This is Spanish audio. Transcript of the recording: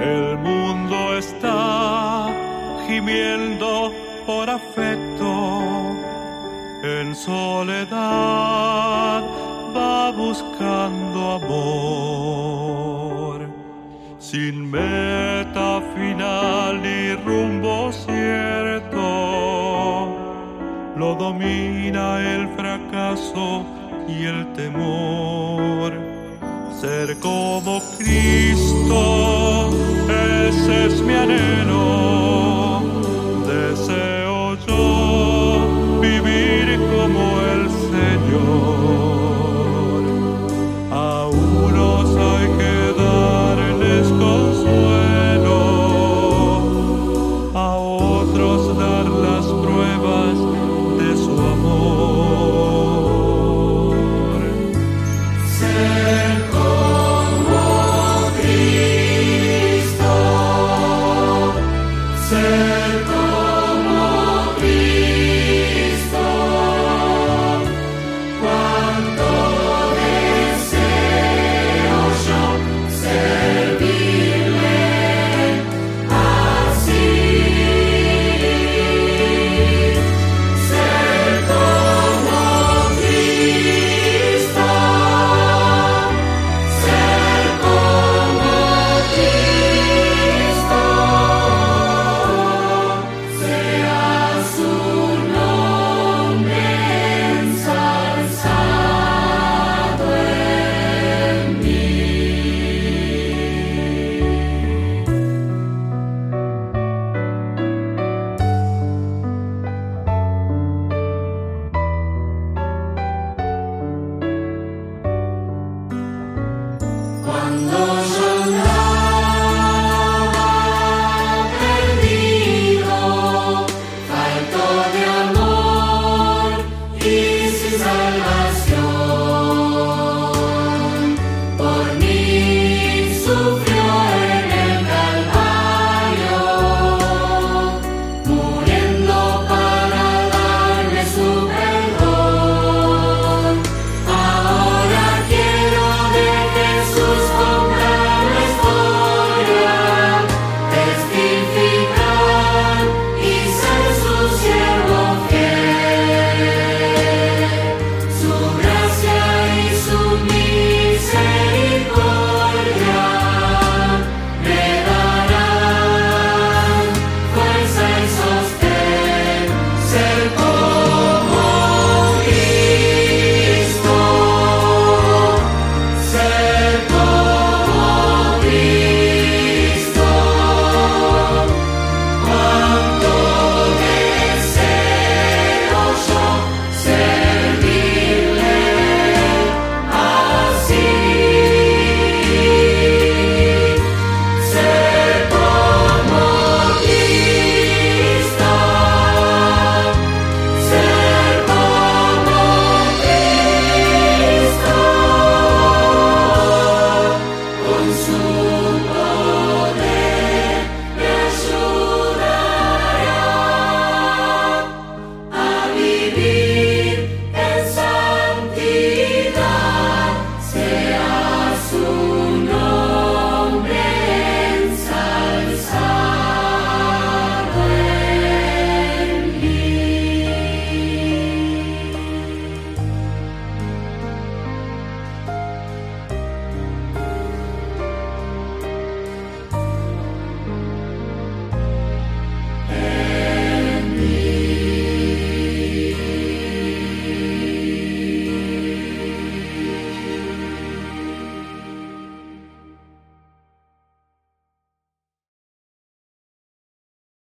El mundo está gimiendo por afecto, en soledad va buscando amor, sin meta final ni rumbo cierto, lo domina el fracaso y el temor. Ser como Cristo ese es mi anhelo. Santo